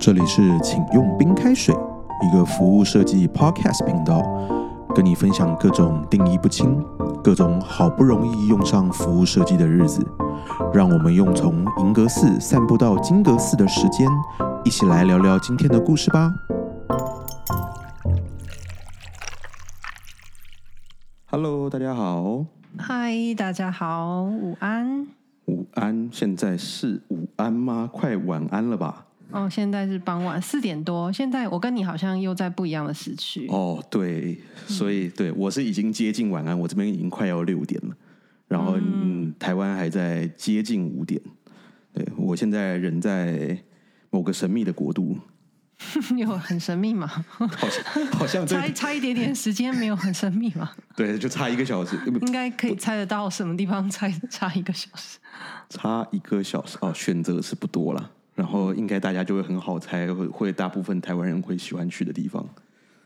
这里是请用冰开水，一个服务设计 Podcast 频道，跟你分享各种定义不清、各种好不容易用上服务设计的日子，让我们用从银阁寺散步到金阁寺的时间，一起来聊聊今天的故事吧。Hello，大家好，嗨，大家好，午安。午安。现在是午安吗？快晚安了吧？哦，现在是傍晚四点多。现在我跟你好像又在不一样的时区。哦，对，所以对我是已经接近晚安，我这边已经快要六点了，然后嗯，台湾还在接近五点。对我现在人在某个神秘的国度，有很神秘吗？好像 好像这差差一点点时间，没有很神秘吗？对，就差一个小时，应该可以猜得到什么地方猜差一个小时。差一个小时哦，选择是不多了，然后应该大家就会很好猜，会会大部分台湾人会喜欢去的地方。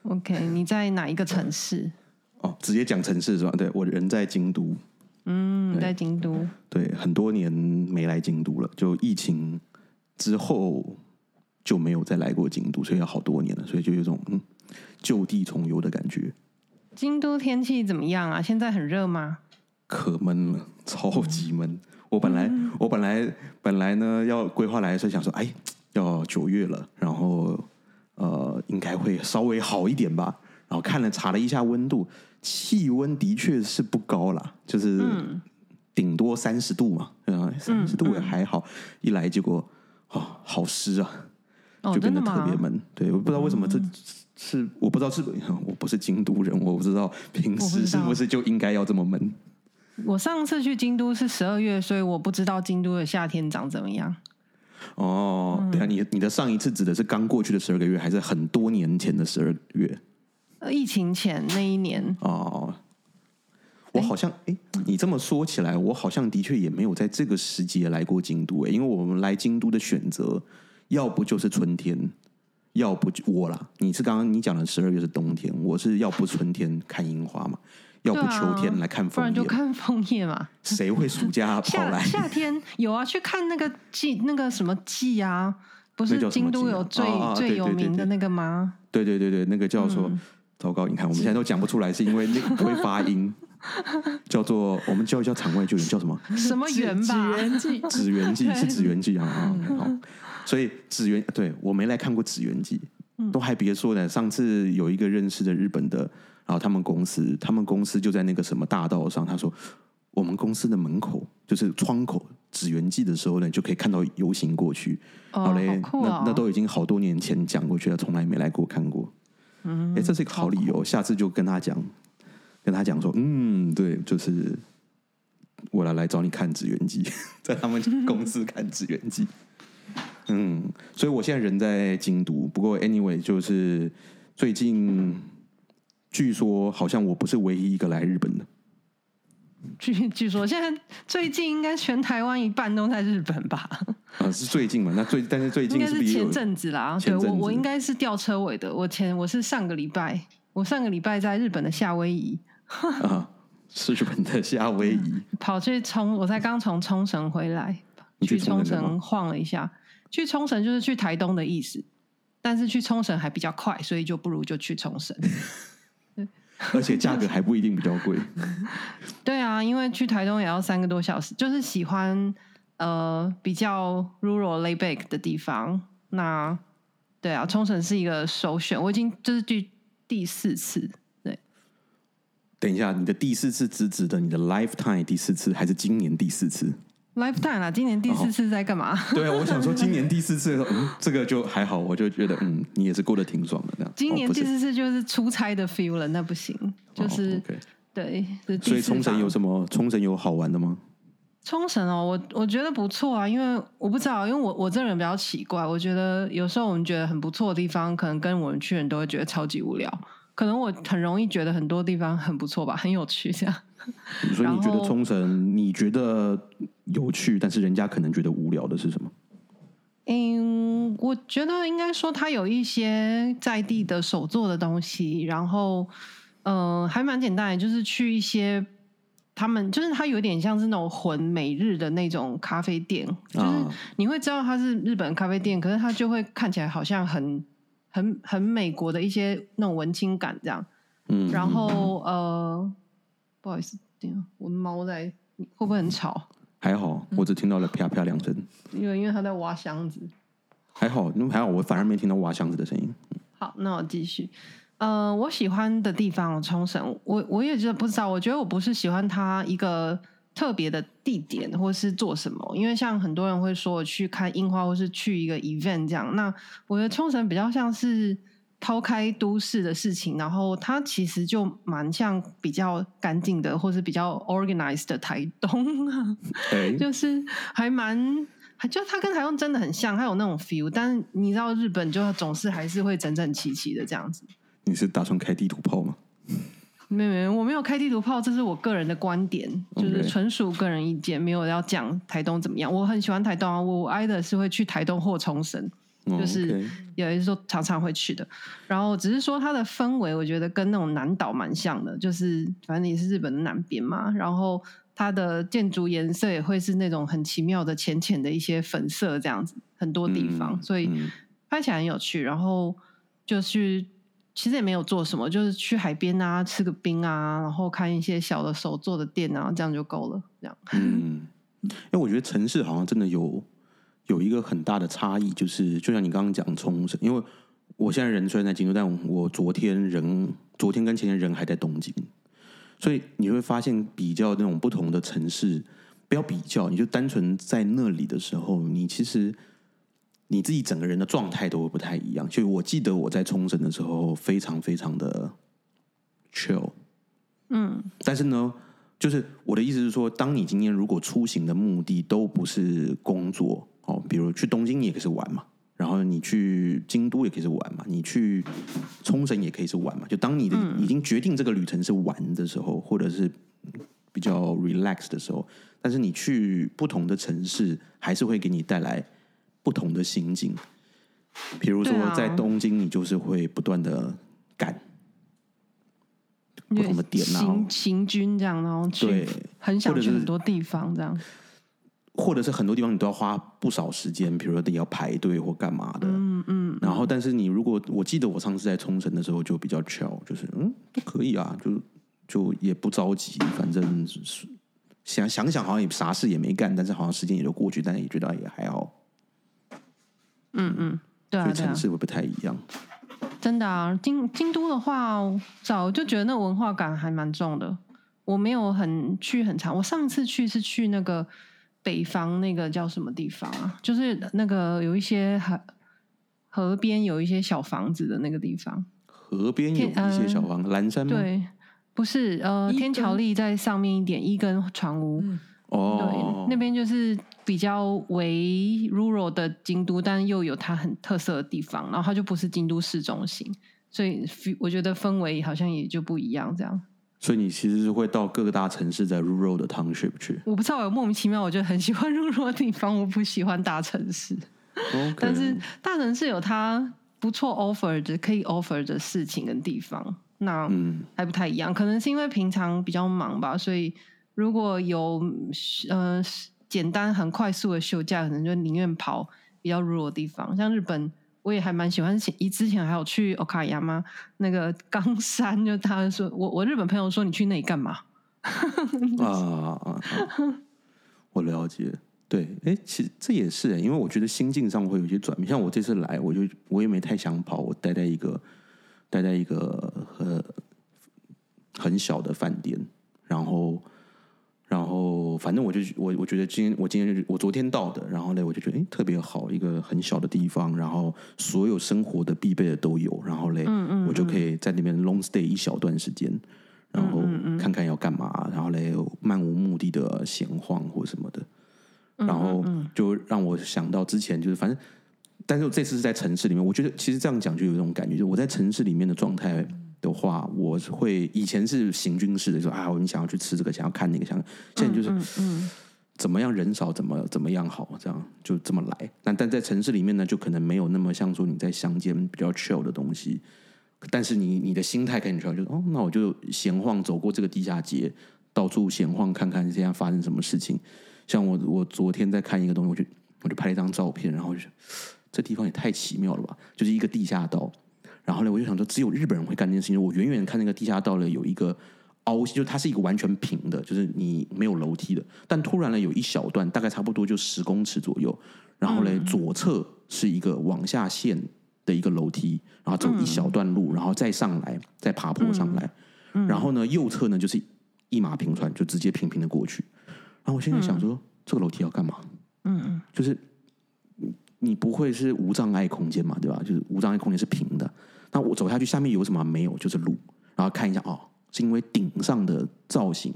OK，你在哪一个城市？哦，直接讲城市是吧？对我人在京都，嗯，在京都。对，很多年没来京都了，就疫情之后就没有再来过京都，所以要好多年了，所以就有种嗯就地重游的感觉，京都天气怎么样啊？现在很热吗？可闷了，超级闷。我本来我本来本来呢要规划来的时候想说，哎，要九月了，然后呃应该会稍微好一点吧。然后看了查了一下温度，气温的确是不高啦，就是顶多三十度嘛，嗯，三十度也还好。一来结果哦，好湿啊，哦，就变得？特别闷。对，我不知道为什么这是我不知道是 我不是京都人，我不知道平时是不是就应该要这么闷。我上次去京都是十二月，所以我不知道京都的夏天长怎么样。哦，对啊，你你的上一次指的是刚过去的十二个月，还是很多年前的十二月？呃疫情前那一年，哦，我好像哎，你这么说起来，我好像的确也没有在这个时节来过京都哎，因为我们来京都的选择，要不就是春天，要不就我啦。你是刚刚你讲的十二月是冬天，我是要不春天看樱花嘛，要不秋天来看不然就枫叶嘛。看枫叶嘛。谁会暑假 跑夏来？夏天有啊，去看那个季那个什么季啊，不是京都有最、最有名的那个吗？对对对对，那个叫做、嗯糟糕，你看我们现在都讲不出来，是因为那个不会发音，叫做我们叫一叫场外救援叫什么？什么园吧？指原记 是指原记啊，啊好，所以指原对我没来看过指原记，都还别说呢。上次有一个认识的日本的，然后他们公司，他们公司就在那个什么大道上，他说我们公司的门口就是窗口指原记的时候呢，就可以看到游行过去。哦，好嘞，好哦！那那都已经好多年前讲过去了，从来没来过看过。嗯，哎，这是一个好理由，下次就跟他讲，跟他讲说，嗯，对，就是我来来找你看指原记，在他们公司看指原记。嗯，所以我现在人在京都，不过 anyway，就是最近据说好像我不是唯一一个来日本的。据据说现在最近应该全台湾一半都在日本吧？啊，是最近嘛？那最但是最应该是近是不是前阵子啦。对我我应该是吊车尾的。我前我是上个礼拜，我上个礼拜在日本的夏威夷 啊？是日本的夏威夷，跑去冲，我才刚从冲绳回来，去去冲绳晃了一下。去冲绳就是去台东的意思，但是去冲绳还比较快，所以就不如就去冲绳。而且价格还不一定比较贵。对啊，因为去台东也要三个多小时，就是喜欢呃比较 rural lay back 的地方。那对啊，冲绳是一个首选，我已经就是第第四次。对，等一下，你的第四次只指的你的 lifetime 第四次，还是今年第四次？Lifetime 啊，今年第四次在干嘛？对啊，我想说今年第四次嗯，这个就还好，我就觉得嗯，你也是过得挺爽的这样。今年第四次就是出差的 feel 了，那不行，就是、对，所以冲绳有什么？冲绳有好玩的吗？冲绳哦，我我觉得不错啊，因为我不知道，因为我我这人比较奇怪，我觉得有时候我们觉得很不错的地方，可能跟我们去的人都会觉得超级无聊。可能我很容易觉得很多地方很不错吧，很有趣这样。所以你觉得冲绳你觉得有趣，但是人家可能觉得无聊的是什么？嗯，我觉得应该说它有一些在地的手做的东西，然后嗯、呃还蛮简单的，就是去一些他们就是它有点像是那种混美日的那种咖啡店，就是啊你会知道它是日本咖啡店，可是它就会看起来好像很很很美国的一些那种文青感这样。嗯，然后呃，不好意思，等一下我的猫在，会不会很吵？还好，我只听到了啪啪两声，因为因为他在挖箱子。还好，因为还好，我反而没听到挖箱子的声音。好，那我继续。呃，我喜欢的地方冲绳，我我也觉得不知道，我觉得我不是喜欢它一个特别的地点或是做什么，因为像很多人会说我去看樱花或是去一个 event 这样，那我觉得冲绳比较像是抛开都市的事情，然后它其实就蛮像比较干净的或是比较 organized 的台东啊。哎，就是还蛮，就它跟台湾真的很像，它有那种 feel，但是你知道日本就总是还是会整整齐齐的这样子。你是打算开地图炮吗？没有没有，我没有开地图炮，这是我个人的观点，就是纯属个人意见，没有要讲台东怎么样。我很喜欢台东啊，我挨的是会去台东或冲绳，哦就是有一时候常常会去的。然后只是说它的氛围，我觉得跟那种南岛蛮像的，就是反正你是日本的南边嘛，然后它的建筑颜色也会是那种很奇妙的浅浅的一些粉色这样子，很多地方，嗯所以嗯拍起来很有趣。然后就是其实也没有做什么，就是去海边啊，吃个冰啊，然后看一些小的手做的店啊，这样就够了。这样，嗯，因为我觉得城市好像真的有有一个很大的差异，就是就像你刚刚讲冲绳，因为我现在人虽然在京都，但我昨天人昨天跟前天人还在东京，所以你会发现比较那种不同的城市，不要比较，你就单纯在那里的时候，你其实你自己整个人的状态都会不太一样。就我记得我在冲绳的时候，非常非常的 chill。嗯但是呢，就是我的意思是说，当你今天如果出行的目的都不是工作哦，比如去东京你也可以是玩嘛，然后你去京都也可以是玩嘛，你去冲绳也可以是玩嘛。就当你的已经决定这个旅程是玩的时候，或者是比较 relax 的时候，但是你去不同的城市，还是会给你带来不同的心境。比如说在东京，你就是会不断的赶。不同的点啊行行军这样，然后去对很想去很多地方这样。或者是很多地方你都要花不少时间，比如说你要排队或干嘛的。嗯嗯，然后，但是你如果我记得我上次在冲绳的时候就比较 chill，就是嗯都可以啊，就就也不着急，反正是想想想好像也啥事也没干，但是好像时间也就过去，但也觉得也还好，嗯嗯，对啊所以城，市会不太一样。真的啊，京京都的话，早就觉得那文化感还蛮重的。我没有很去很长，我上次去是去那个北方那个叫什么地方啊？就是那个有一些河河边有一些小房子的那个地方。河边有一些小房，蓝山吗？对，不是呃，天桥根立在上面一点，一根船屋。嗯哦对，，那边就是比较为 rural 的京都，但又有它很特色的地方，然后它就不是京都市中心，所以我觉得氛围好像也就不一样。这样，所以你其实是会到各个大城市，在 rural 的 township 去。我不知道，我莫名其妙，我就很喜欢 rural 的地方，我不喜欢大城市。但是大城市有它不错 offer 的可以 offer 的事情跟地方，那嗯，还不太一样。可能是因为平常比较忙吧，所以如果有呃简单很快速的休假，可能就宁愿跑比较 rural 的地方。像日本，我也还蛮喜欢。一之前还有去 Okayama 那个冈山，就他说我我日本朋友说你去那里干嘛？啊啊啊！我了解，对，哎，其实这也是，因为我觉得心境上会有一些转变。像我这次来，我就我也没太想跑，我待在一个待在一个呃很小的饭店，然后然后反正我就我我觉得今天我今天就我昨天到的，然后呢我就觉得哎特别好，一个很小的地方，然后所有生活的必备的都有，然后嘞，嗯嗯我就可以在那边 long stay 一小段时间。然后看看要干嘛，然后嘞漫无目的的闲晃或什么的，嗯。然后就让我想到之前就是反正，但是我这次是在城市里面，我觉得其实这样讲就有一种感觉，就我在城市里面的状态的话，我会以前是行军式的，说啊，我们想要去吃这个，想要看那个，想现在就是嗯嗯怎么样人少怎么怎么样好，这样就这么来。那但在城市里面呢，就可能没有那么像说你在乡间比较 chill 的东西，但是你你的心态跟你 chill，就是哦，那我就闲晃走过这个地下街，到处闲晃看看现在发生什么事情。像我我昨天在看一个东西，我就我就拍了一张照片，然后就这地方也太奇妙了吧，就是一个地下道。然后呢，我就想说，只有日本人会干这件事情。我远远看那个地下道呢，有一个凹，就它是一个完全平的，就是你没有楼梯的。但突然呢，有一小段，大概差不多就十公尺左右，然后呢，左侧是一个往下陷的一个楼梯，然后走一小段路，然后再上来，再爬坡上来。然后呢，右侧呢就是一马平川，就直接平平的过去。然后我现在想说，这个楼梯要干嘛？嗯嗯，就是你不会是无障碍空间嘛，对吧？就是无障碍空间是平的。那我走下去，下面有什么没有？就是路。然后看一下，哦，是因为顶上的造型，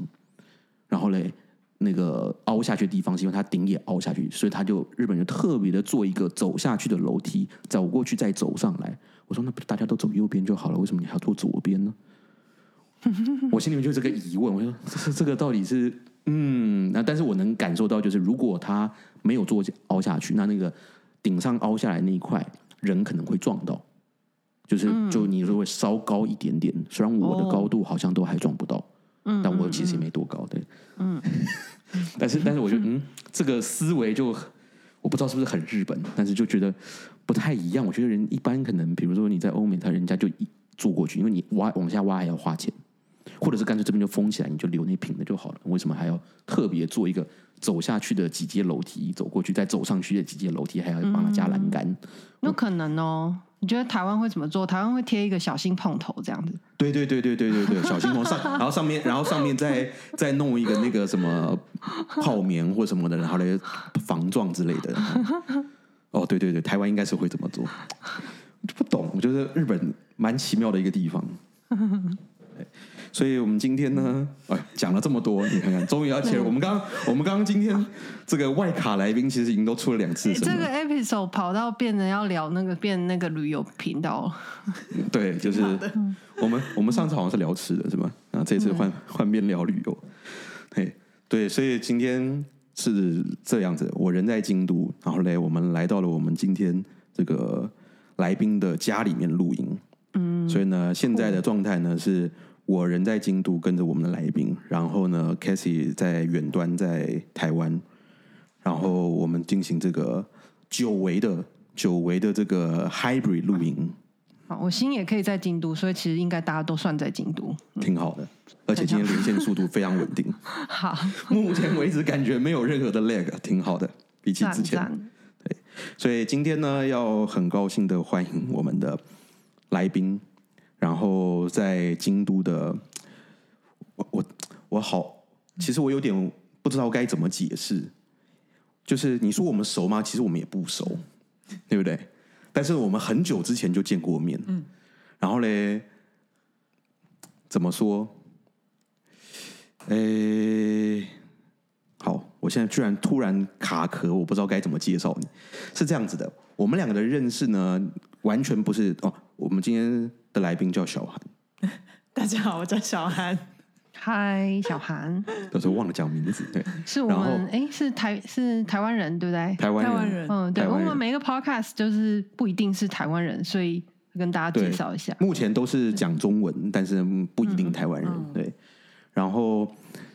然后嘞，那个凹下去的地方是因为它顶也凹下去，所以他就日本人特别的做一个走下去的楼梯，走过去再走上来。我说，那不大家都走右边就好了，为什么你还要坐左边呢？我心里面就这个疑问，我说这这个到底是嗯，那但是我能感受到，就是如果他没有做凹下去，那那个顶上凹下来那一块人可能会撞到，就是就你如果稍高一点点，虽然我的高度好像都还撞不到，嗯，但我其实也没多高，对，嗯，但是但是我觉得嗯，这个思维就我不知道是不是很日本，但是就觉得不太一样。我觉得人一般可能，比如说你在欧美，他人家就一坐过去，因为你挖往下挖还要花钱。或者是干脆这边就封起来，你就留那平的就好了。为什么还要特别做一个走下去的几阶楼梯，走过去再走上去的几阶楼梯，还要帮他加栏杆？有可能哦。你觉得台湾会怎么做？台湾会贴一个小心碰头这样子？对对对对对对对，小心碰上，然后上面，然后上面再再弄一个那个什么泡棉或什么的，然后来防撞之类的。哦，对对对，台湾应该是会这么做。我不懂，我觉得日本蛮奇妙的一个地方。所以我们今天呢，哎，讲了这么多，你看看，终于要切了。我们刚，我们刚刚今天这个外卡来宾其实已经都出了两次。这个 episode 跑到变成要聊那个变那个旅游频道。对，就是 我们我们上次好像是聊吃的，是吧？然后这次换换变聊旅游。嘿，对，所以今天是这样子，我人在京都，然后嘞，我们来到了我们今天这个来宾的家里面录音。嗯，所以呢，现在的状态呢是。我人在京都跟着我们的来宾，然后呢 c a s i e 在远端在台湾，然后我们进行这个久违的久违的这个 Hybrid 录音。好，我心也可以在京都，所以其实应该大家都算在京都，挺好的。而且今天连线速度非常稳定。好，目前为止感觉没有任何的 lag，挺好的，比起之前。对，所以今天呢，要很高兴的欢迎我们的来宾。然后在京都的，我我我好，其实我有点不知道该怎么解释。就是你说我们熟吗？其实我们也不熟，对不对？但是我们很久之前就见过面。嗯。然后嘞，怎么说？诶，好，我现在居然突然卡壳，我不知道该怎么介绍你。是这样子的，我们两个的认识呢，完全不是哦。我们今天。的来宾叫小韩，大家好，我叫小韩。嗨，小韩。有时候忘了讲名字，对，是我们哎，是台是台湾人，对不对？台湾人，嗯，对。我们每一个 podcast 就是不一定是台湾人，所以跟大家介绍一下。目前都是讲中文，但是不一定台湾人。对。然后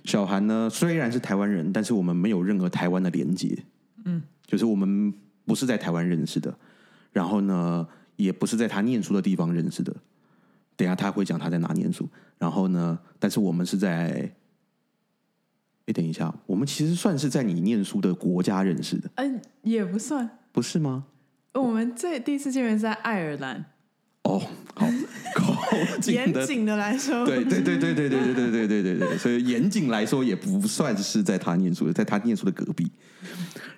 小韩呢，虽然是台湾人，但是我们没有任何台湾的连接。嗯，就是我们不是在台湾认识的。然后呢，也不是在他念书的地方认识的。等下他会讲他在哪念书，然后呢？但是我们是在，哎，等一下，我们其实算是在你念书的国家认识的。嗯，也不算，不是吗？我们最第一次见面是在爱尔兰。哦，好，严谨的来说，对对对对对对对对对对对对，所以严谨来说也不算是在他念书的，在他念书的隔壁。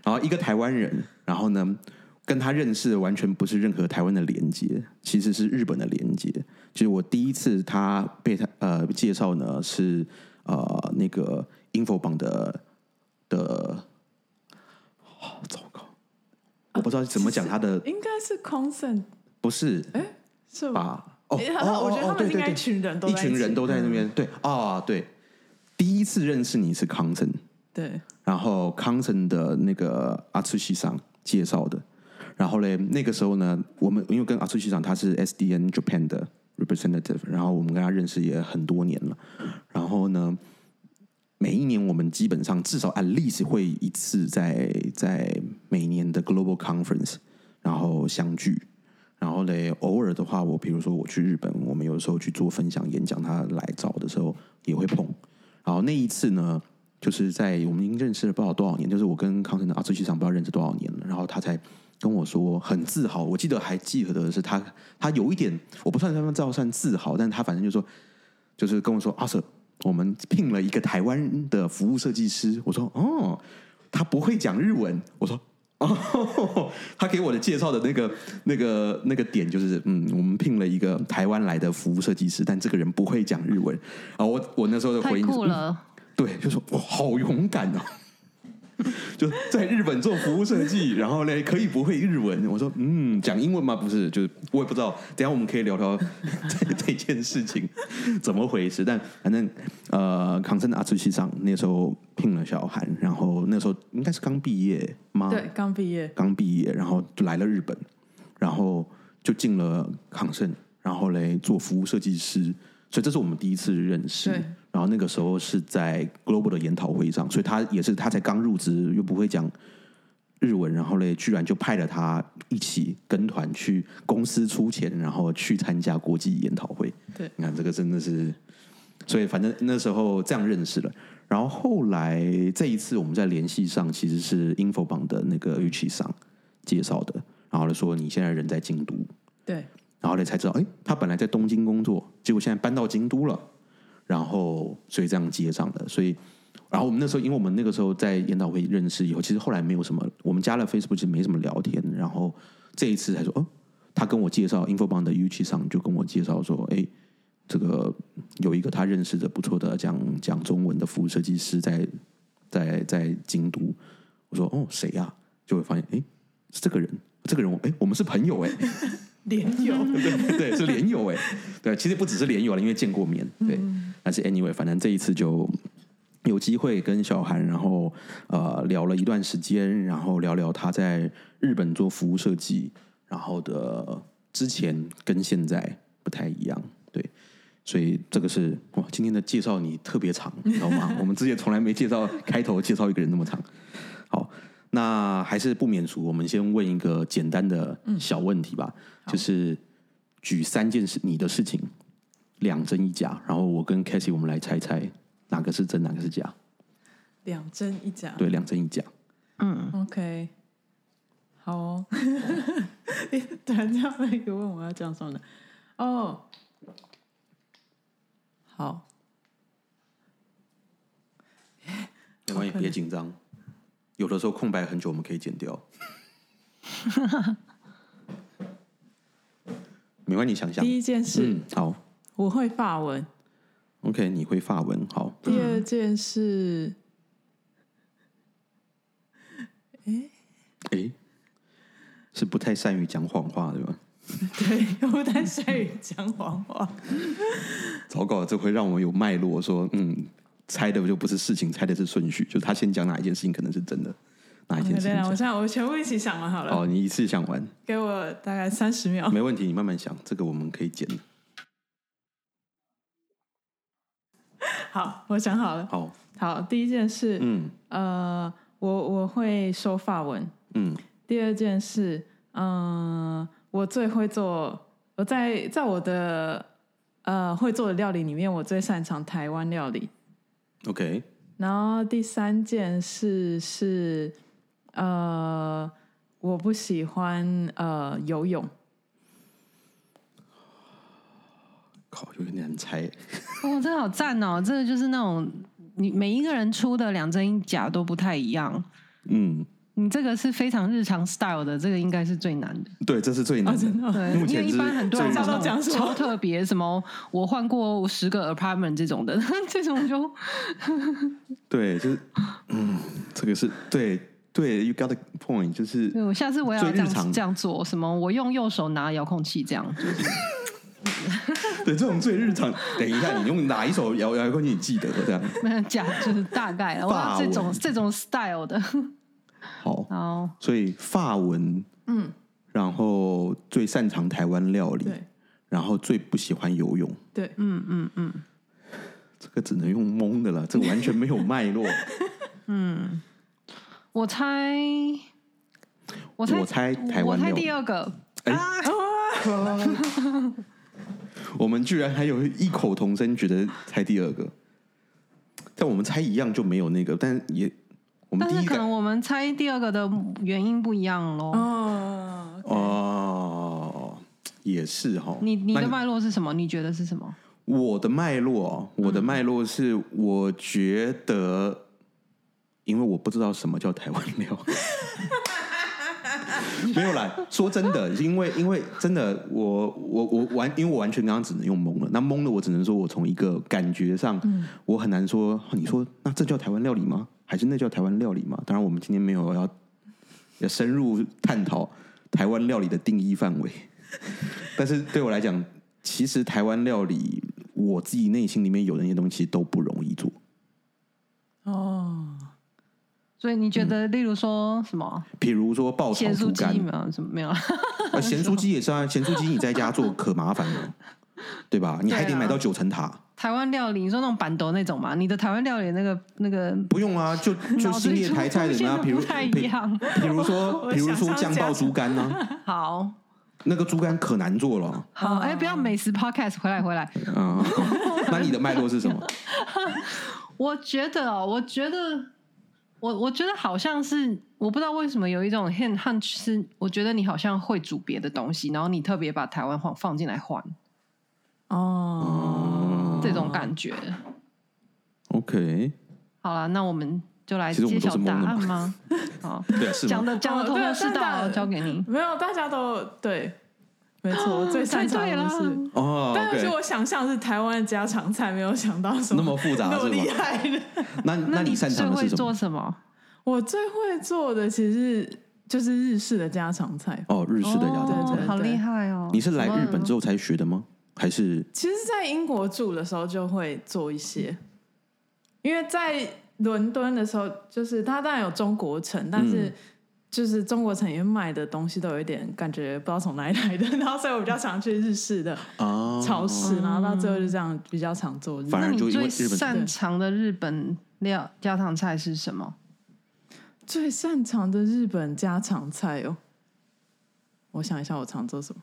然后一个台湾人，然后呢？跟他认识的完全不是任何台湾的连接，其实是日本的连接。就是我第一次他被他呃介绍呢是呃那个 info 榜的的，好糟糕，我不知道怎么讲他的，应该是 consent，不是，哎是吧？哦哦，我觉得他们应该一群人都一群人都在那边，对啊对，第一次认识你是 consent，对，然后 consent 的那个阿次西上介绍的。然后嘞，那个时候呢，我们因为跟阿苏局长他是 SDN Japan 的 representative，然后我们跟他认识也很多年了。然后呢，每一年我们基本上至少 at least 会一次在在每年的 Global Conference 然后相聚。然后嘞，偶尔的话，我比如说我去日本，我们有时候去做分享演讲，他来找的时候也会碰。然后那一次呢，就是在我们已经认识了不知道多少年，就是我跟康生的阿志机长不知道认识多少年了，然后他才跟我说很自豪。我记得还记得的是他，他有一点我不算他们知道算自豪，但是他反正就说，就是跟我说阿 Sir，我们聘了一个台湾的服务设计师。我说哦，他不会讲日文。我说。哦，他给我的介绍的那个、那个、那个点就是，嗯，我们聘了一个台湾来的服务设计师，但这个人不会讲日文。啊，我我那时候的回应是，对，就说哇，好勇敢哦。就在日本做服务设计，然后呢可以不会日文。我说嗯，讲英文吗？不是，就是我也不知道。等下我们可以聊聊 这这件事情怎么回事。但反正呃，康森的阿兹西上那时候聘了小韩，然后那时候应该是刚毕业吗？对，刚毕业，刚毕业，然后就来了日本，然后就进了康盛，然后嘞做服务设计师。所以这是我们第一次认识，然后那个时候是在 Global 的研讨会上，所以他也是他才刚入职，又不会讲日文，然后嘞，居然就派了他一起跟团去公司出钱，然后去参加国际研讨会。对，你看这个真的是，所以反正那时候这样认识了，然后后来这一次我们在联系上，其实是 Info 榜的那个玉器上介绍的，然后说你现在人在京都，对。然后嘞，才知道，哎，他本来在东京工作，结果现在搬到京都了，然后所以这样接上的。所以，然后我们那时候，因为我们那个时候在研讨会认识以后，其实后来没有什么，我们加了 Facebook 其实没什么聊天。然后这一次才说，哦，他跟我介绍 InfoBand 的 U 器上就跟我介绍说，哎，这个有一个他认识的不错的讲讲中文的服务设计师在在在京都。我说，哦，谁呀？就会发现，哎，是这个人，这个人，哎，我们是朋友，哎。连友 对对是连友哎，对，其实不只是连友了，因为见过面，对。但是 anyway，反正这一次就有机会跟小韩，然后呃聊了一段时间，然后聊聊他在日本做服务设计，然后的之前跟现在不太一样，对。所以这个是哇，今天的介绍你特别长，知道吗？我们之前从来没介绍开头介绍一个人那么长，好。那还是不免俗，我们先问一个简单的小问题吧，就是举三件事你的事情，两真一假，然后我跟 Casey 我们来猜猜哪个是真，哪个是假。两真一假。对，两真一假。嗯，OK，好。哦。突然这样一个问我要讲什么呢？哦，好。没关系，别紧张。有的时候空白很久，我们可以剪掉。没关系，想想。第一件事，嗯好，我会发文。OK，你会发文，好。第二件事，哎哎，是不太善于讲谎话，对吧？对，不太善于讲谎话。糟糕，这会让我有脉络，说嗯。猜的就不是事情，猜的是顺序。就是他先讲哪一件事情可能是真的，哪一件事情。我现在我全部一起想完好了。哦，你一次想完，给我大概三十秒。没问题，你慢慢想，这个我们可以剪。好，我想好了。好，好，第一件事，嗯，呃，我我会说法文，嗯。第二件事，嗯，我最会做，我在在我的呃会做的料理里面，我最擅长台湾料理。OK，然后第三件事是，呃，我不喜欢呃游泳。靠，有点难猜。哇，这好赞哦！这个就是那种你每一个人出的两真一假都不太一样。嗯。你这个是非常日常 style 的，这个应该是最难的。对，这是最难的。对，因为一般很多人都讲超特别，什么我换过十个 apartment 这种的，这种就 对，就是嗯，这个是对对，you got the point，就是我下次我要这样这样做，什么我用右手拿遥控器这样，就是 对这种最日常。等一下，你用哪一手遥遥控器？你记得的这样？没有假，就是大概我要这种这种 style 的。好，所以法文，嗯，然后最擅长台湾料理，对，然后最不喜欢游泳，对，嗯嗯嗯，这个只能用蒙的了，这个完全没有脉络。嗯，我猜，我猜，我猜台我猜湾料理。第二个。哎。啊，我们居然还有异口同声觉得猜第二个，但我们猜一样就没有那个，但也我们第一但是可能我们猜第二个的原因不一样喽。哦，哦，也是哈。你你的脉络是什么？你觉得是什么？我的脉络，我的脉络是，我觉得，因为我不知道什么叫台湾料，没有啦。说真的，因为因为真的，我我我完，因为我完全刚刚只能用蒙了。那蒙的，我只能说我从一个感觉上，我很难说。你说那这叫台湾料理吗？还是那叫台湾料理吗？当然，我们今天没有要要深入探讨台湾料理的定义范围。但是对我来讲，其实台湾料理，我自己内心里面有的那些东西都不容易做。哦，所以你觉得，例如说什么比如说爆炒咸酥猪肝鸡，没有什么没有？呃，咸酥鸡也是啊，咸酥鸡你在家做可麻烦了，对吧？你还得买到九层塔，台湾料理，你说那种板豆那种嘛？你的台湾料理那个那个不用啊，就就脑子里兴业台菜的啊，出现的比如不太一比样。比如说 我比如说想象酱爆家猪肝呢，好那个猪肝可难做了好，哎、不要美食 podcast 回来回来。啊。那你的脉络是什么？我觉得哦，我觉得我我觉得好像是，我不知道为什么有一种 hint hunch 是，我觉得你好像会煮别的东西，然后你特别把台湾放放进来换哦，这种感觉。OK，好了，那我们就来揭晓答案吗？好，对啊，是讲？的讲的头头是道交给你。没有，大家都对，没错，我最擅长的是。哦但是我想象是台湾的家常菜，没有想到什那么复杂那么厉？害的。那那你擅长的是什么？做什么？我最会做的其实就是日式的家常菜。哦，日式的家常菜。好厉害哦！你是来日本之后？后才学的吗？还是其实，在英国住的时候就会做一些，因为在伦敦的时候，就是它当然有中国城，但是嗯就是中国城里面卖的东西都有一点感觉不知道从哪里来的，然后所以我比较常去日式的啊超市，然后到最后就这样比较常做日反而就那你最因为日本擅长的日本料家常菜是什么？最擅长的日本家常菜哦。我想一下，我常做什么？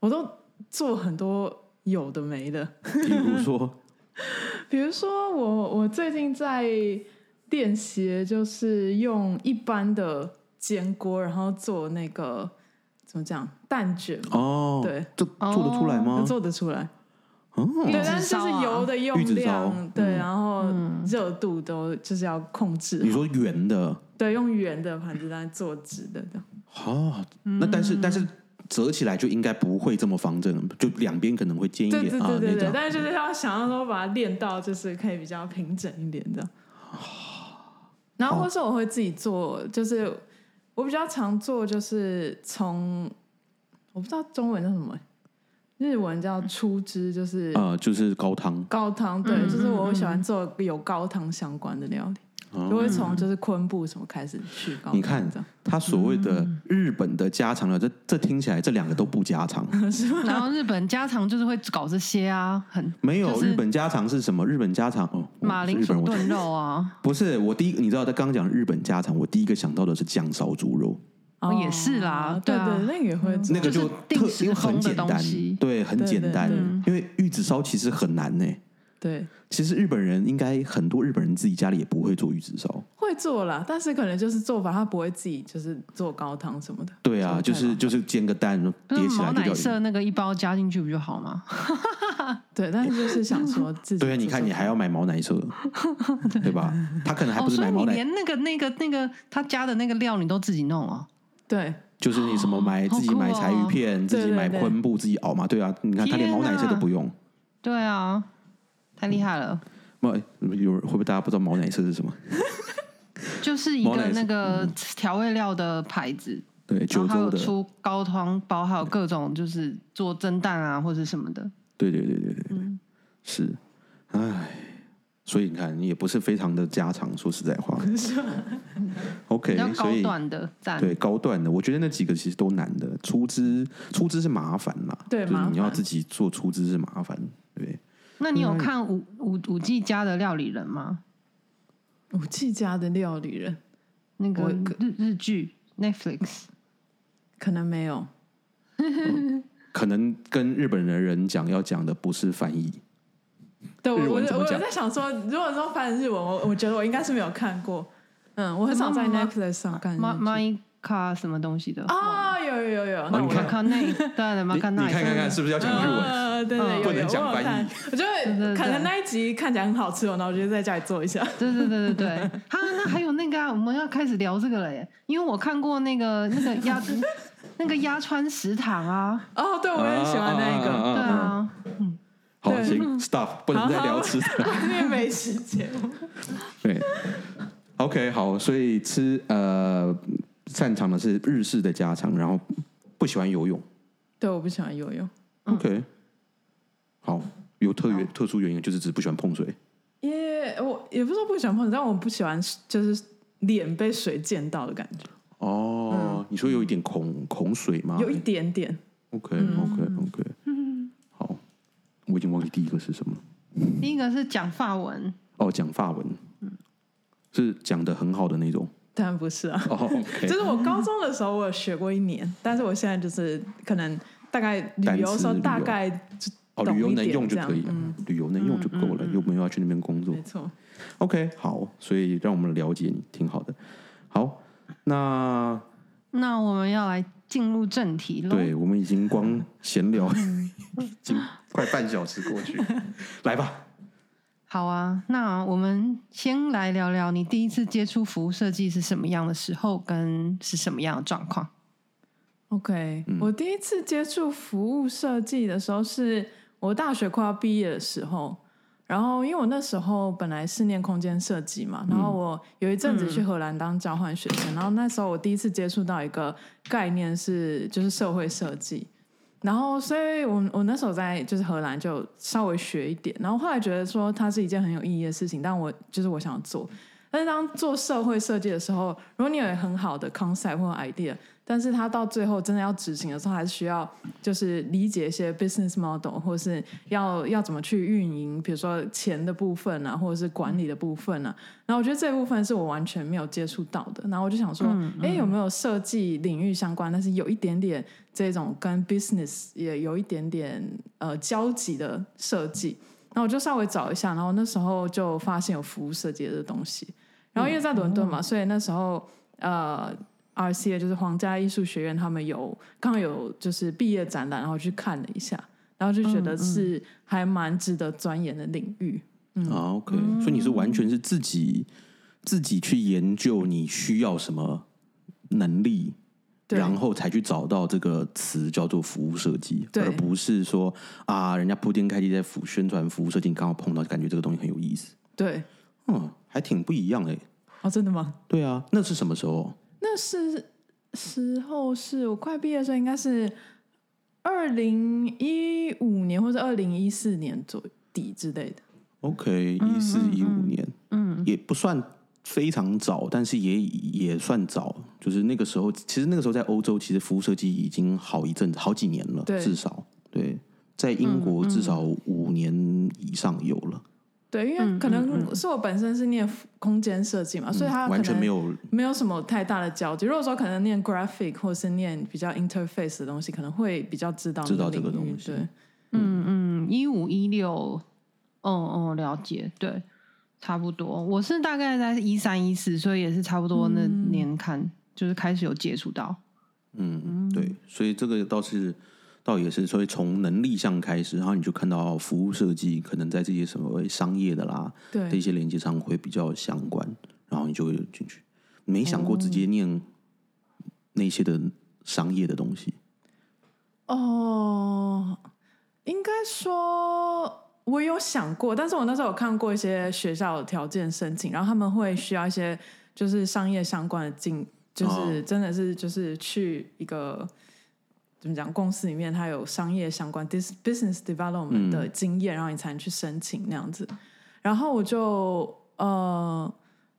我都做很多有的没的，比如说 比如说我我最近在练习，就是用一般的煎锅，然后做那个怎么讲蛋卷，哦，对，这做得出来吗？做得出来。对，但是就是油的用量，对，嗯然后热度都就是要控制好。你说圆的，对，用圆的盘子来做直的的。哦，那但是但是折起来就应该不会这么方正，就两边可能会尖一对点啊，对对对。但是就是要想要说把它练到，就是可以比较平整一点的。然后或是我会自己做，就是我比较常做，就是从我不知道中文叫什么，日文叫出汁，就是呃，就是高汤，高汤。对，嗯就是我喜欢做有高汤相关的料理，就会从就是昆布什么开始去。你看他所谓的嗯日本的家常料，这这听起来这两个都不家常。然后日本家常就是会搞这些啊，很 没有日本家常是什么？日本家常哦，我马铃是日本人我薯炖肉啊，不是我第一，你知道，他刚刚讲日本家常，我第一个想到的是酱烧猪肉，哦也是啦哦对啊对对，那个也会做。那个就定特因为很简单，对，很简单。因为玉子烧其实很难呢。对其实日本人应该很多日本人自己家里也不会做玉子烧。会做啦，但是可能就是做法，他不会自己就是做高汤什么的。对啊，就是就是煎个蛋叠起来就叫色那个一包加进去不就好吗？对，但是就是想说 自己对啊，你看你还要买毛奶色，对吧？他可能还不是买毛奶，连那个那个那个他加的那个料你都自己弄哦。对就是你什么买好自己买柴鱼片，自己买对对对昆布，自己熬嘛。对啊，你看他连毛奶色都不用。对啊，太厉害了，那有人会不会大家不知道毛奶色是什么？就是一个那个调味料的牌子，对，然后还九州出高汤包，还有各种就是做蒸蛋啊或者什么的。对对对对对，嗯是，唉，所以你看，也不是非常的家常，说实在话。OK，比较高段的蛋，对高段的，我觉得那几个其实都难的。出资出资是麻烦啦，就是对你要自己做出资是麻烦，对。那你有看五五五 G 家的料理人吗？五 G 家的料理人，那个日日剧 Netflix 可能没有，可能跟日本的人讲要讲的不是翻译。对，我我我在想说，如果说翻日文，我我觉得我应该是没有看过。嗯，我很少在 Netflix 上看。My My Car 什么东西的？啊，有有有有。马卡内，对马卡内。你看看看，是不是要讲日文？对对，不能讲翻译。我觉得可能那一集看起来很好吃哦，那我觉得在家里做一下。对对对对对。哈，那还有那个，我们要开始聊这个了耶，因为我看过那个那个鸭那个鸭川食堂啊。哦，对，我也喜欢那个。对啊，嗯。好，行，stop，不能再聊吃的，因为没时间。对，OK，好，所以吃呃，擅长的是日式的家常，然后不喜欢游泳。对，我不喜欢游泳。OK，好，有特原特殊原因，就是只不喜欢碰水。也，我也不是说不喜欢碰水，但我不喜欢就是脸被水溅到的感觉。哦，你说有一点恐恐水吗？有一点点。OK，OK，OK。嗯，好我已经忘记第一个是什么。第一个是讲法文。哦，讲法文，是讲的很好的那种。当然不是啊。哦，就是我高中的时候我有学过一年，但是我现在就是可能大概旅游的时候大概哦，旅游能用就可以，嗯，旅游能用就够了，又没有要去那边工作。没错。OK，好，所以让我们了解你挺好的。好，那那我们要来进入正题了。对，我们已经光闲聊。已经快半小时过去，来吧。好啊，那我们先来聊聊你第一次接触服务设计是什么样的时候，跟是什么样的状况。OK，我第一次接触服务设计的时候是我大学快要毕业的时候，然后因为我那时候本来是念空间设计嘛，然后我有一阵子去荷兰当交换学生，然后那时候我第一次接触到一个概念是就是社会设计。然后，所以我我那时候在就是荷兰就稍微学一点，然后后来觉得说它是一件很有意义的事情，但我就是我想做。但是当做社会设计的时候，如果你有很好的 concept 或 idea。但是他到最后真的要执行的时候，还是需要就是理解一些 business model，或是要要怎么去运营，比如说钱的部分啊，或者是管理的部分啊。然后我觉得这部分是我完全没有接触到的。然后我就想说，哎，有没有设计领域相关，但是有一点点这种跟 business 也有一点点呃交集的设计？然后我就稍微找一下，然后那时候就发现有服务设计的东西。然后因为在伦敦嘛，所以那时候呃。RCA 就是皇家艺术学院，他们有刚有就是毕业展览，然后去看了一下，然后就觉得是还蛮值得钻研的领域。嗯，OK，所以你是完全是自己自己去研究你需要什么能力，然后才去找到这个词叫做服务设计，而不是说啊，人家铺天盖地在服宣传服务设计，你刚好碰到，感觉这个东西很有意思。对，嗯，还挺不一样哎。哦，真的吗？对啊，那是什么时候？那是时候是我快毕业的时候，应该是二零一五年或者二零一四年左底之类的。OK，一四一五年，嗯，也不算非常早，但是也也算早。就是那个时候，其实那个时候在欧洲，其实服务设计已经好一阵子，好几年了，至少对，在英国至少五年以上有了。对，因为可能是我本身是念空间设计嘛，所以它完全没有没有什么太大的交集。如果说可能念 graphic 或是念比较 interface 的东西，可能会比较知道知道这个东西。对，嗯嗯，一五一六，哦哦，了解，对，差不多。我是大概在一三一四，所以也是差不多那年看，就是开始有接触到。嗯嗯，对，所以这个倒是。倒也是，所以从能力上开始，然后你就看到服务设计可能在这些什么商业的啦，对这些连接上会比较相关，然后你就会进去。没想过直接念那些的商业的东西。哦，应该说我有想过，但是我那时候有看过一些学校的条件申请，然后他们会需要一些就是商业相关的进，就是真的是就是去一个。怎么讲？公司里面它有商业相关 business development 的经验，然后你才能去申请那样子。然后我就呃，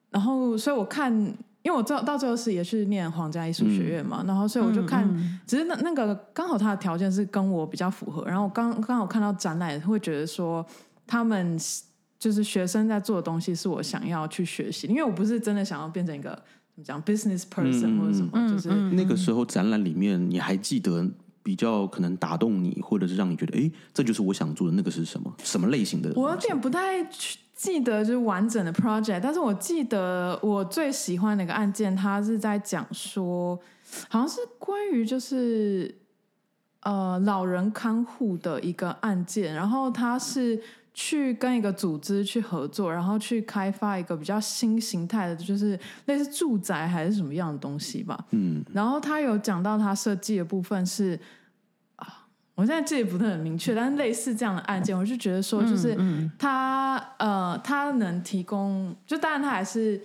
然后所以我看，因为我到到最后是也是念皇家艺术学院嘛，然后所以我就看，只是那那个刚好他的条件是跟我比较符合。然后我刚刚好看到展览，会觉得说。他们就是学生在做的东西是我想要去学习，因为我不是真的想要变成一个怎么讲 business person 或者什么，就是那个时候展览里面，你还记得比较可能打动你，或者是让你觉得，哎，这就是我想做的那个是什么？什么类型的？我有点不太记得就是完整的 project，但是我记得我最喜欢的一个案件，它是在讲说，好像是关于就是呃老人看护的一个案件，然后它是。去跟一个组织去合作，然后去开发一个比较新形态的，就是类似住宅还是什么样的东西吧。嗯，然后他有讲到他设计的部分是啊，我现在记得不是很明确，但是类似这样的案件，我就觉得说，就是他呃，他能提供，就当然他还是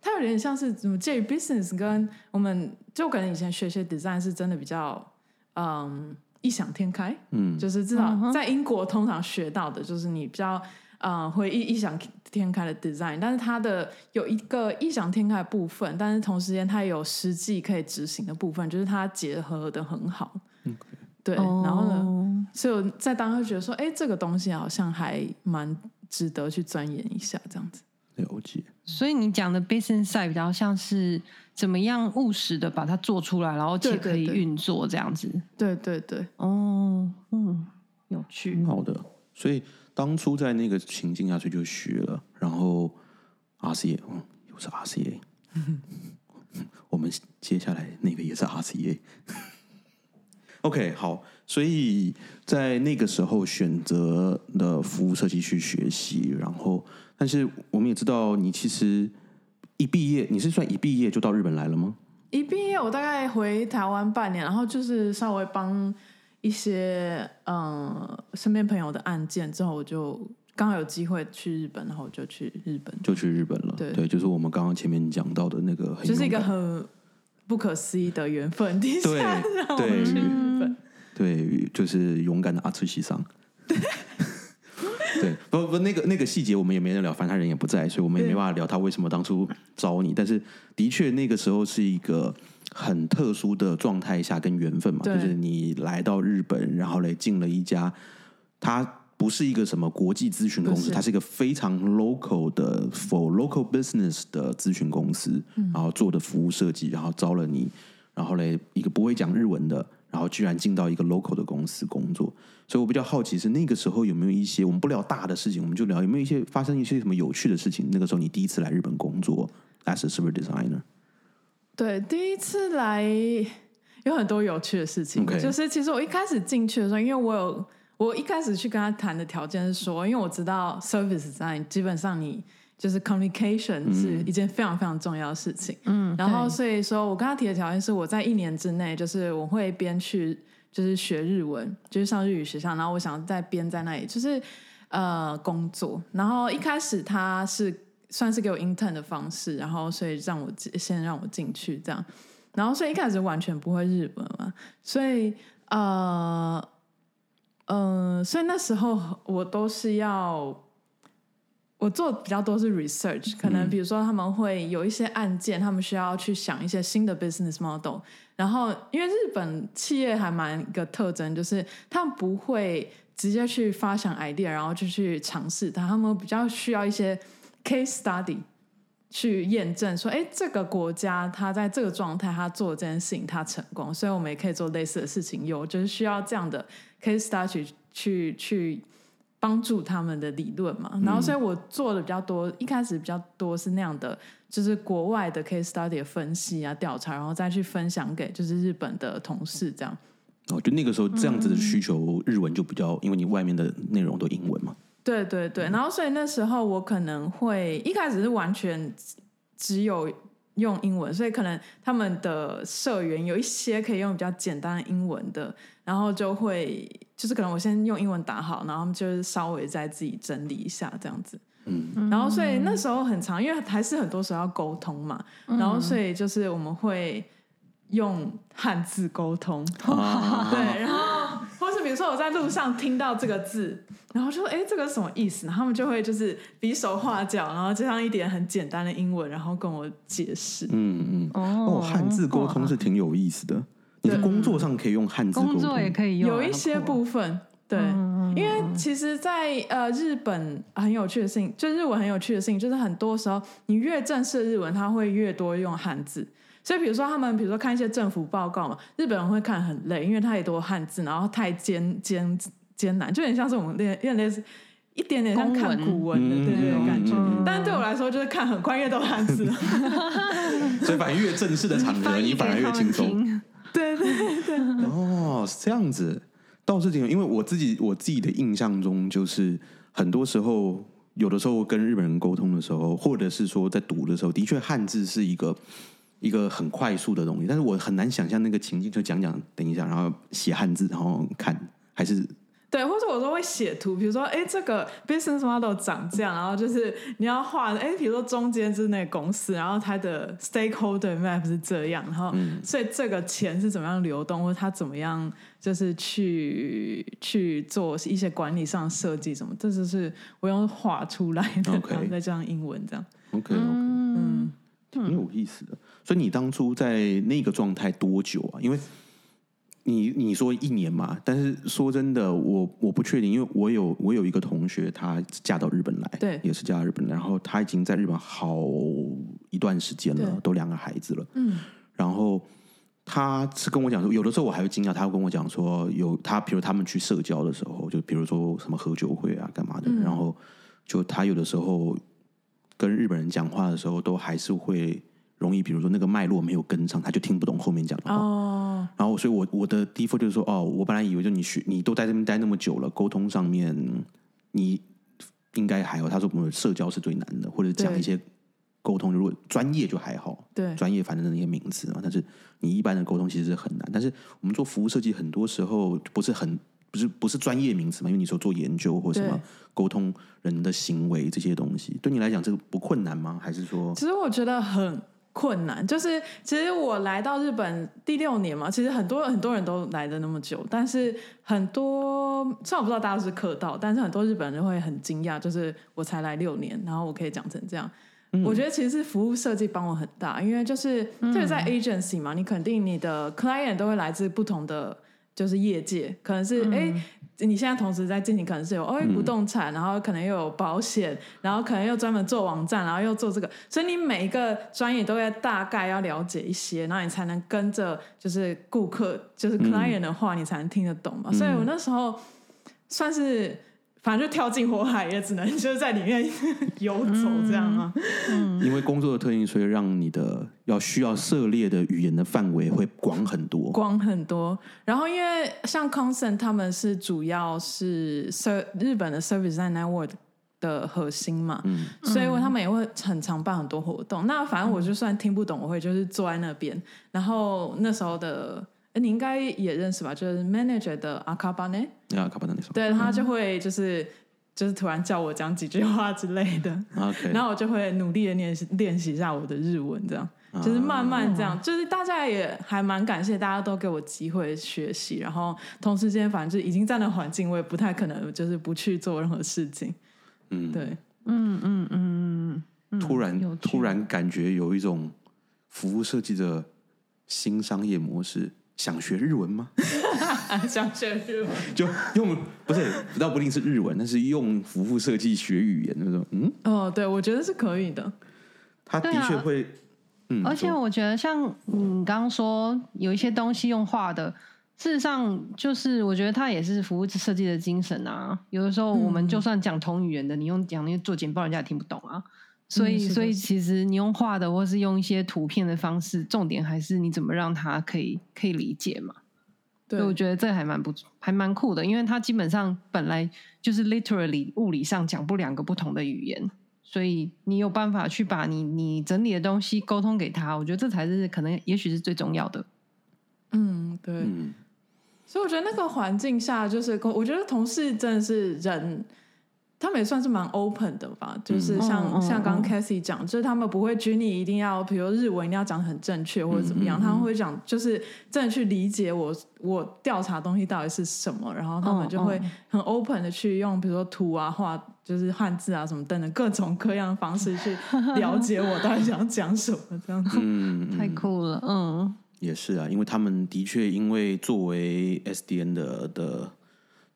他有点像是怎么介于 business 跟我们，就可能以前学些 design 是真的比较嗯。异想天开，嗯，就是至少在英国通常学到的，就是你比较呃会异异想天开的 design，但是它的有一个异想天开的部分，但是同时间它有实际可以执行的部分，就是它结合的很好，嗯对，然后呢，所以我在当时觉得说，哎，这个东西好像还蛮值得去钻研一下，这样子。了解。所以你讲的 business side 比较像是怎么样务实的把它做出来，然后且可以运作这样子。对对对，哦，嗯，有趣，挺好的。所以当初在那个情境下，所以就学了。然后 RCA，嗯，又是 RCA。我们接下来那个也是 RCA。OK，好。所以在那个时候选择了服务设计去学习，然后，但是我们也知道，你其实一毕业，你是算一毕业就到日本来了吗？一毕业，我大概回台湾半年，然后就是稍微帮一些嗯身边朋友的案件，之后我就刚好有机会去日本，然后我就去日本，就去日本了。对，就是我们刚刚前面讲到的那个，就是一个很不可思议的缘分，对对，去日本。对，就是勇敢的阿次西桑。对，不不，那个那个细节我们也没人聊，反正他人也不在，所以我们也没办法聊他为什么当初招你。但是的确，那个时候是一个很特殊的状态下跟缘分嘛，就是你来到日本，然后嘞进了一家，它不是一个什么国际咨询公司，它是一个非常 local 的 for local business 的咨询公司，然后做的服务设计，然后招了你，然后嘞一个不会讲日文的。然后居然进到一个 local 的公司工作，所以我比较好奇是那个时候有没有一些我们不聊大的事情，我们就聊有没有一些发生一些什么有趣的事情。那个时候你第一次来日本工作，as a service designer，对，第一次来有很多有趣的事情。就是其实我一开始进去的时候，因为我有我一开始去跟他谈的条件是说，因为我知道 service design 基本上你。就是 communication 是一件非常非常重要的事情，嗯，然后所以说我跟他提的条件是我在一年之内，就是我会边去就是学日文，就是上日语学校，然后我想再边在那里就是呃工作，然后一开始他是算是给我 intern 的方式，然后所以让我先让我进去这样，然后所以一开始完全不会日文嘛，所以呃嗯，所以那时候我都是要。我做比较多是 research，可能比如说他们会有一些案件，他们需要去想一些新的 business model。然后，因为日本企业还蛮一个特征，就是他们不会直接去发想 idea，然后就去尝试它。他们比较需要一些 case study 去验证，说，哎，这个国家它在这个状态，它做这件事情它成功，所以我们也可以做类似的事情。有就是需要这样的 case study 去去。帮助他们的理论嘛，然后所以我做的比较多，一开始比较多是那样的，就是国外的 case study 的分析啊、调查，然后再去分享给就是日本的同事这样。哦，就那个时候这样子的需求，日文就比较，因为你外面的内容都英文嘛。对对对，然后所以那时候我可能会一开始是完全只有用英文，所以可能他们的社员有一些可以用比较简单的英文的。然后就会，就是可能我先用英文打好，然后就是稍微再自己整理一下这样子。嗯，然后所以那时候很长，因为还是很多时候要沟通嘛。然后所以就是我们会用汉字沟通，对。然后或是比如说我在路上听到这个字，然后就说哎这个什么意思？然后他们就会就是比手画脚，然后加上一点很简单的英文，然后跟我解释。嗯嗯哦，汉字沟通是挺有意思的。你的工作上可以用汉字，工作也可以用，有一些部分，对，因为其实，在呃日本很有趣的事情，就日文很有趣的事情，就是很多时候你越正式的日文，它会越多用汉字。所以比如说他们，比如说看一些政府报告嘛，日本人会看很累，因为太多汉字，然后太艰艰艰难，就有点像是我们练练类似一点点像看古文的对对对感觉。但是对我来说，就是看很快，因为都汉字。所以反而越正式的场合，你反而越轻松。对对对对。哦，是这样子，倒是挺，因为我自己我自己的印象中，就是很多时候，有的时候跟日本人沟通的时候，或者是说在读的时候，的确汉字是一个。一个很快速的东西，但是我很难想象那个情境，就讲讲，等一下，然后写汉字，然后看，还是对，或者我说会写图，比如说，哎，这个 business model 长这样，然后就是你要画，哎，比如说中间是那个公司，然后它的 stakeholder map 是这样，然后所以这个钱是怎么样流动，或者它怎么样，就是去去做一些管理上设计什么，这就是我用画出来的，然后再加上英文这样，OK，嗯，挺有意思的。所以你当初在那个状态多久啊？因为你你说一年嘛，但是说真的，我我不确定，因为我有我有一个同学，她嫁到日本来，对，也是嫁到日本，然后她已经在日本好一段时间了，都两个孩子了，嗯，然后她是跟我讲说，有的时候我还会惊讶，她会跟我讲说，有她比如他们去社交的时候，就比如说什么喝酒会啊，干嘛的，然后就她有的时候跟日本人讲话的时候，都还是会。容易，比如说那个脉络没有跟上，他就听不懂后面讲的话。哦。然后，所以我我的 default 就是说，哦，我本来以为就你学，你都在这边待那么久了，沟通上面你应该还好。他说，我们社交是最难的，或者讲一些沟通，如果专业就还好。对。专业反正那些名词嘛，但是你一般的沟通其实是很难。但是我们做服务设计，很多时候不是很不是不是专业名词嘛，因为你说做研究或什么沟通人的行为这些东西，对你来讲这个不困难吗？还是说？其实我觉得很。困难。就是，其实我来到日本第六年嘛，其实很多很多人都来的那么久，但是很多虽然我不知道大家是客到，但是很多日本人会很惊讶，就是我才来六年，然后我可以讲成这样。我觉得其实是服务设计帮我很大，因为就是就是在 agency 嘛，你肯定你的 client 都会来自不同的就是业界，可能是哎。你现在同时在进行，可能是有哦不动产，然后可能又有保险，然后可能又专门做网站，然后又做这个，所以你每一个专业都要大概要了解一些，然后你才能跟着就是顾客就是 client 的话，你才能听得懂嘛。所以我那时候算是。反正就跳进火海，也只能就是在里面 游走这样啊。嗯，因为工作的特性，所以让你的要需要涉猎的语言的范围会广很多，广很多。然后因为像 Consent 他们是主要是 ser 日本的 Service Network 的核心嘛，嗯，所以他们也会很常办很多活动。那反正我就算听不懂，我会就是坐在那边。然后那时候的。你应该也认识吧？就是 manager 的阿卡巴内，阿卡巴内那对他就会就是就是突然叫我讲几句话之类的。OK，然后我就会努力的练习练习一下我的日文，这样就是慢慢这样，就是大家也还蛮感谢大家都给我机会学习，然后同时间反正就已经在那环境，我也不太可能就是不去做任何事情。嗯，对，嗯嗯嗯嗯，突然突然感觉有一种服务设计的新商业模式。想学日文吗？想学日文，就用不是，倒不一定是日文，但是用服务设计学语言那种。嗯，哦，对，我觉得是可以的。他的确会，嗯，而且我觉得像你刚刚说有一些东西用画的，事实上就是我觉得它也是服务设计的精神啊。有的时候我们就算讲同语言的，你用讲那些做简报，人家也听不懂啊。所以，所以其实你用画的，或是用一些图片的方式，重点还是你怎么让他可以可以理解嘛？对，我觉得这还蛮不还蛮酷的，因为他基本上本来就是 literally 物理上讲不两个不同的语言，所以你有办法去把你你整理的东西沟通给他，我觉得这才是可能也许是最重要的。嗯，对。所以我觉得那个环境下，就是我觉得同事真的是人。他们也算是蛮 open 的吧，就是像像刚刚 c a t h y 讲，就是他们不会拘泥一定要，比如日文一定要讲很正确或者怎么样，他们会讲就是真的去理解我我调查东西到底是什么，然后他们就会很 open 的去用，比如说图啊、画，就是汉字啊什么等等各种各样的方式去了解我到底想讲什么这样子。嗯，太酷了，嗯，也是啊，因为他们的确因为作为 SDN 的的。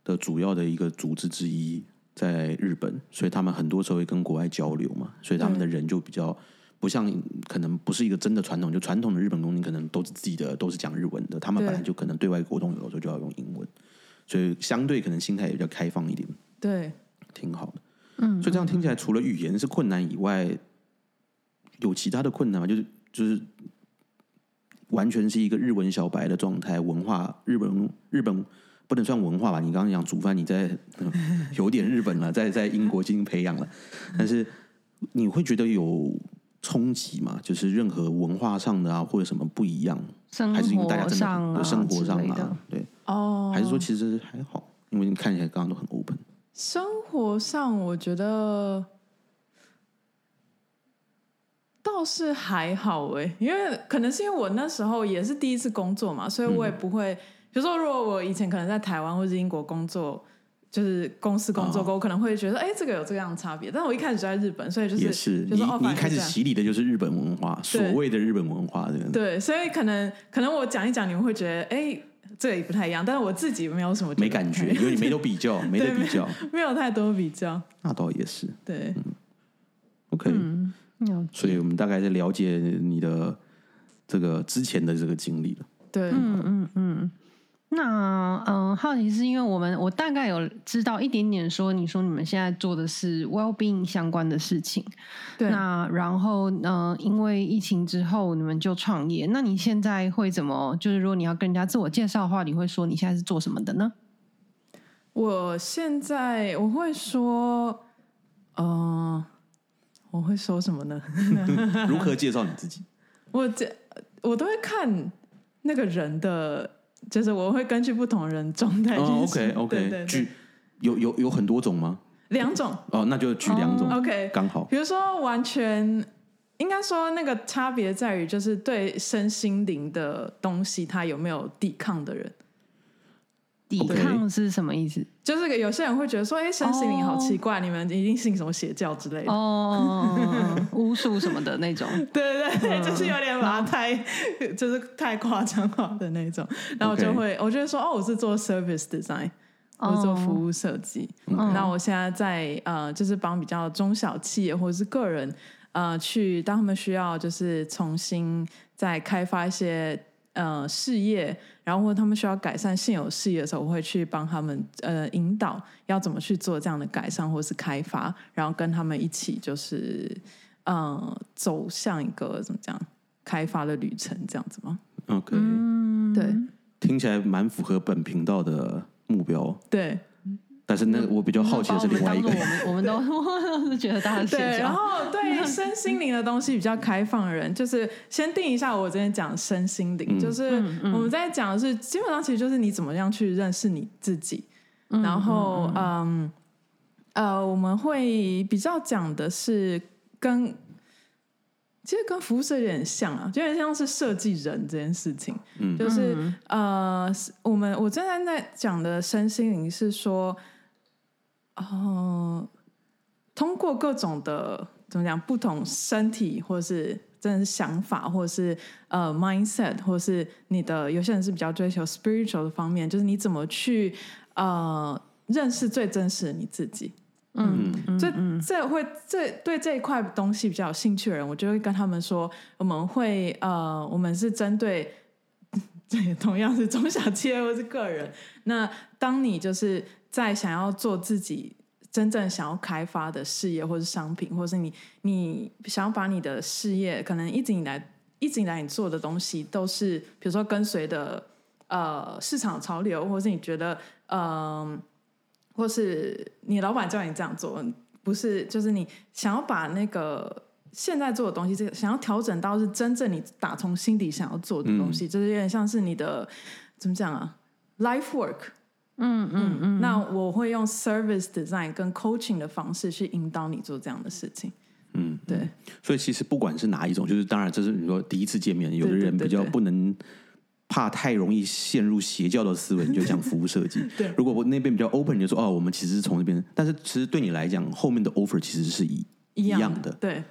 的主要的一个组织之一在日本，所以他们很多时候会跟国外交流嘛，所以他们的人就比较不像可能不是一个真的传统，就传统的日本公民可能都是自己的，都是讲日文的，他们本来就可能对外沟通有的时候就要用英文，所以相对可能心态也比较开放一点，对，挺好的。嗯，所以这样听起来，除了语言是困难以外，有其他的困难吗？就是就是完全是一个日文小白的状态，文化日本日本。不能算文化吧？你刚刚讲煮饭，你在有点日本了，在在英国进行培养了，但是你会觉得有冲击吗？就是任何文化上的啊，或者什么不一样，还是因为大家真的生活上啊，对哦，还是说其实还好？因为你看起来刚刚都很 open。生活上，我觉得倒是还好哎，因为可能是因为我那时候也是第一次工作嘛，所以我也不会。比如说，如果我以前可能在台湾或是英国工作，就是公司工作过，我可能会觉得，哎，这个有这样差别。但我一开始就在日本，所以就是也是你你一开始洗礼的就是日本文化，所谓的日本文化。对，所以可能可能我讲一讲，你们会觉得，哎，这个也不太一样。但是我自己没有什么没感觉，因为你没有比较，没得比较，没有太多比较。那倒也是，对，OK，嗯，所以我们大概在了解你的这个之前的这个经历了。对，嗯嗯嗯。那嗯，好奇是因为我们我大概有知道一点点，说你说你们现在做的是 well being 相关的事情，对。那然后嗯，因为疫情之后你们就创业，那你现在会怎么？就是如果你要跟人家自我介绍的话，你会说你现在是做什么的呢？我现在我会说，嗯，我会说什么呢？如何介绍你自己？我这我都会看那个人的。就是我会根据不同人状态哦，OK OK，举有有有很多种吗？两种哦，那就举两种，OK，刚好。比如说，完全应该说那个差别在于，就是对身心灵的东西，他有没有抵抗的人。抵抗是什么意思？就是有些人会觉得说，哎，身心灵好奇怪，你们一定信什么邪教之类的哦，巫术什么的那种。对对对，就是有点把它太，就是太夸张化的那种。然后就会，我就说，哦，我是做 service design，我是做服务设计。那我现在在呃，就是帮比较中小企业或者是个人呃，去当他们需要就是重新再开发一些。呃，事业，然后或者他们需要改善现有事业的时候，我会去帮他们呃引导要怎么去做这样的改善或是开发，然后跟他们一起就是呃走向一个怎么讲开发的旅程这样子吗？OK，对，听起来蛮符合本频道的目标。对。但是那我比较好奇的是另外一个，我们 我们都是觉得大家对，然后对身心灵的东西比较开放的人，就是先定一下。我今天讲身心灵，就是我们在讲的是基本上其实就是你怎么样去认识你自己。然后嗯呃，我们会比较讲的是跟其实跟服务设计有点像啊，就有点像是设计人这件事情。嗯，就是呃，我们我正在在讲的身心灵是说。哦，通过各种的怎么讲，不同身体或者是真的是想法，或者是呃 mindset，或者是你的有些人是比较追求 spiritual 的方面，就是你怎么去呃认识最真实的你自己。嗯，这这会这对这一块东西比较有兴趣的人，我就会跟他们说，我们会呃，我们是针对 对同样是中小企业或是个人，那当你就是。在想要做自己真正想要开发的事业，或是商品，或是你你想要把你的事业，可能一直以来一直以来你做的东西，都是比如说跟随的呃市场潮流，或是你觉得嗯，或是你老板叫你这样做，不是就是你想要把那个现在做的东西，这个想要调整到是真正你打从心底想要做的东西，就是有点像是你的怎么讲啊，life work。嗯嗯嗯，那我会用 service design 跟 coaching 的方式去引导你做这样的事情。嗯，对。所以其实不管是哪一种，就是当然这是你说第一次见面，有的人比较不能怕太容易陷入邪教的思维，你就讲服务设计。对，如果我那边比较 open，你就说哦，我们其实是从那边，但是其实对你来讲，后面的 offer 其实是一一样的。对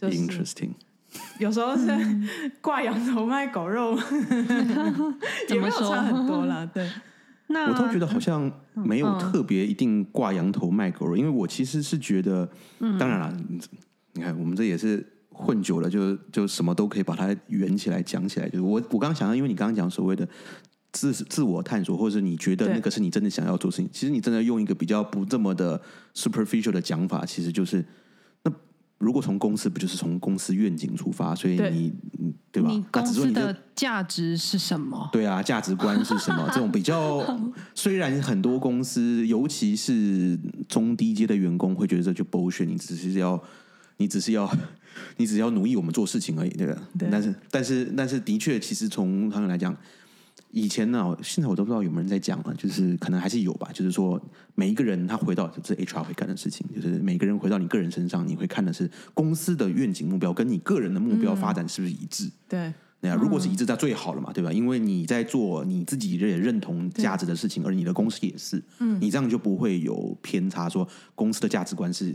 ，interesting。有时候是 挂羊头卖狗肉，也没有差很多啦。对。那我都觉得好像没有特别一定挂羊头卖狗肉，因为我其实是觉得，当然了，你看我们这也是混久了，就就什么都可以把它圆起来讲起来。就是我我刚刚想到，因为你刚刚讲所谓的自自我探索，或者是你觉得那个是你真的想要做事情，其实你真的用一个比较不这么的 superficial 的讲法，其实就是。如果从公司不就是从公司愿景出发，所以你对吧？你公司的价值是什么？对啊，价值观是什么？这种比较，虽然很多公司，尤其是中低阶的员工会觉得这就 bullshit，你只是要，你只是要，你只要努力我们做事情而已，对吧？但是，但是，但是，的确，其实从他们来讲。以前呢，现在我都不知道有没有人在讲了，就是可能还是有吧。就是说，每一个人他回到这 HR 会干的事情，就是每个人回到你个人身上，你会看的是公司的愿景目标跟你个人的目标发展是不是一致？对，那样如果是一致，那最好了嘛，对吧？因为你在做你自己也认同价值的事情，而你的公司也是，嗯，你这样就不会有偏差。说公司的价值观是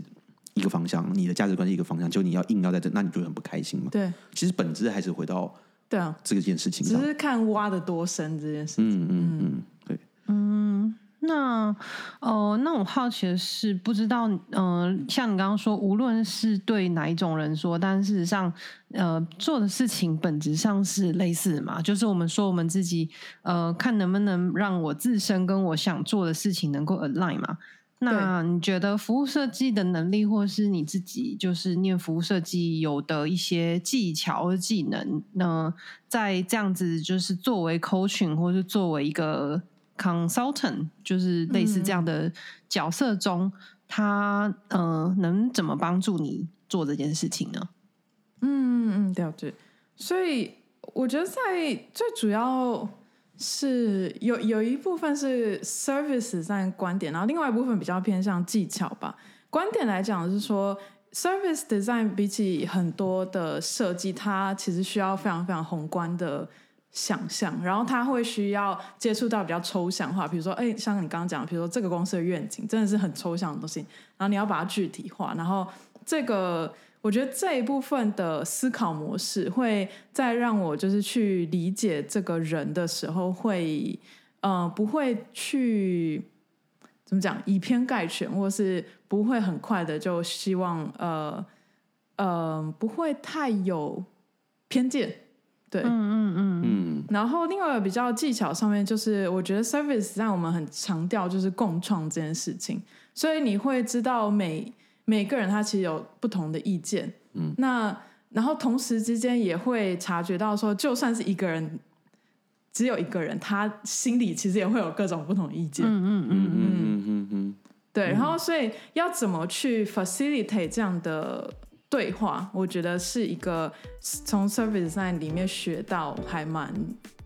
一个方向，你的价值观是一个方向，就你要硬要在这，那你就很不开心嘛。对，其实本质还是回到。对啊，这件事情只是看挖的多深这件事情。嗯嗯嗯，对。嗯，那哦，那我好奇的是，不知道，嗯，像你刚刚说，无论是对哪一种人说，但事实上，呃，做的事情本质上是类似的嘛？就是我们说我们自己，呃，看能不能让我自身跟我想做的事情能够 align 嘛？那你觉得服务设计的能力，或是你自己就是念服务设计有的一些技巧或技能，那在这样子就是作为 coaching 或是作为一个 consultant，就是类似这样的角色中，他呃能怎么帮助你做这件事情呢？嗯嗯，了解。所以我觉得在最主要。是有有一部分是 service 上观点，然后另外一部分比较偏向技巧吧。观点来讲是说，service design 比起很多的设计，它其实需要非常非常宏观的想象，然后它会需要接触到比较抽象化，比如说，哎，像你刚刚讲，比如说这个公司的愿景，真的是很抽象的东西，然后你要把它具体化，然后这个。我觉得这一部分的思考模式，会在让我就是去理解这个人的时候，会呃不会去怎么讲以偏概全，或是不会很快的就希望呃呃不会太有偏见，对，嗯嗯嗯嗯。然后另外比较技巧上面，就是我觉得 service 让我们很强调就是共创这件事情，所以你会知道每。每个人他其实有不同的意见，嗯，那然后同时之间也会察觉到说，就算是一个人，只有一个人，他心里其实也会有各种不同意见，嗯嗯嗯嗯嗯嗯，对，然后所以要怎么去 facilitate 这样的对话，我觉得是一个从 service 上里面学到还蛮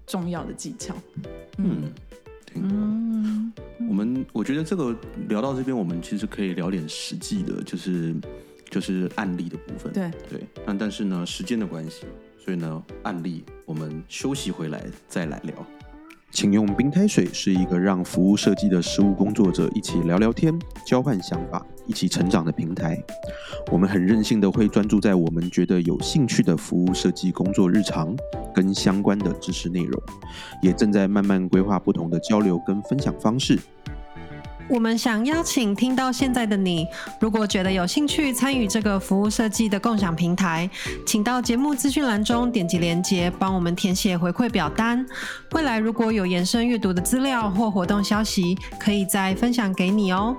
重要的技巧，嗯。嗯，我们我觉得这个聊到这边，我们其实可以聊点实际的，就是就是案例的部分。对对，那但是呢，时间的关系，所以呢，案例我们休息回来再来聊。请用冰开水是一个让服务设计的实务工作者一起聊聊天、交换想法、一起成长的平台。我们很任性的会专注在我们觉得有兴趣的服务设计工作日常跟相关的知识内容，也正在慢慢规划不同的交流跟分享方式。我们想邀请听到现在的你，如果觉得有兴趣参与这个服务设计的共享平台，请到节目资讯栏中点击连接，帮我们填写回馈表单。未来如果有延伸阅读的资料或活动消息，可以再分享给你哦。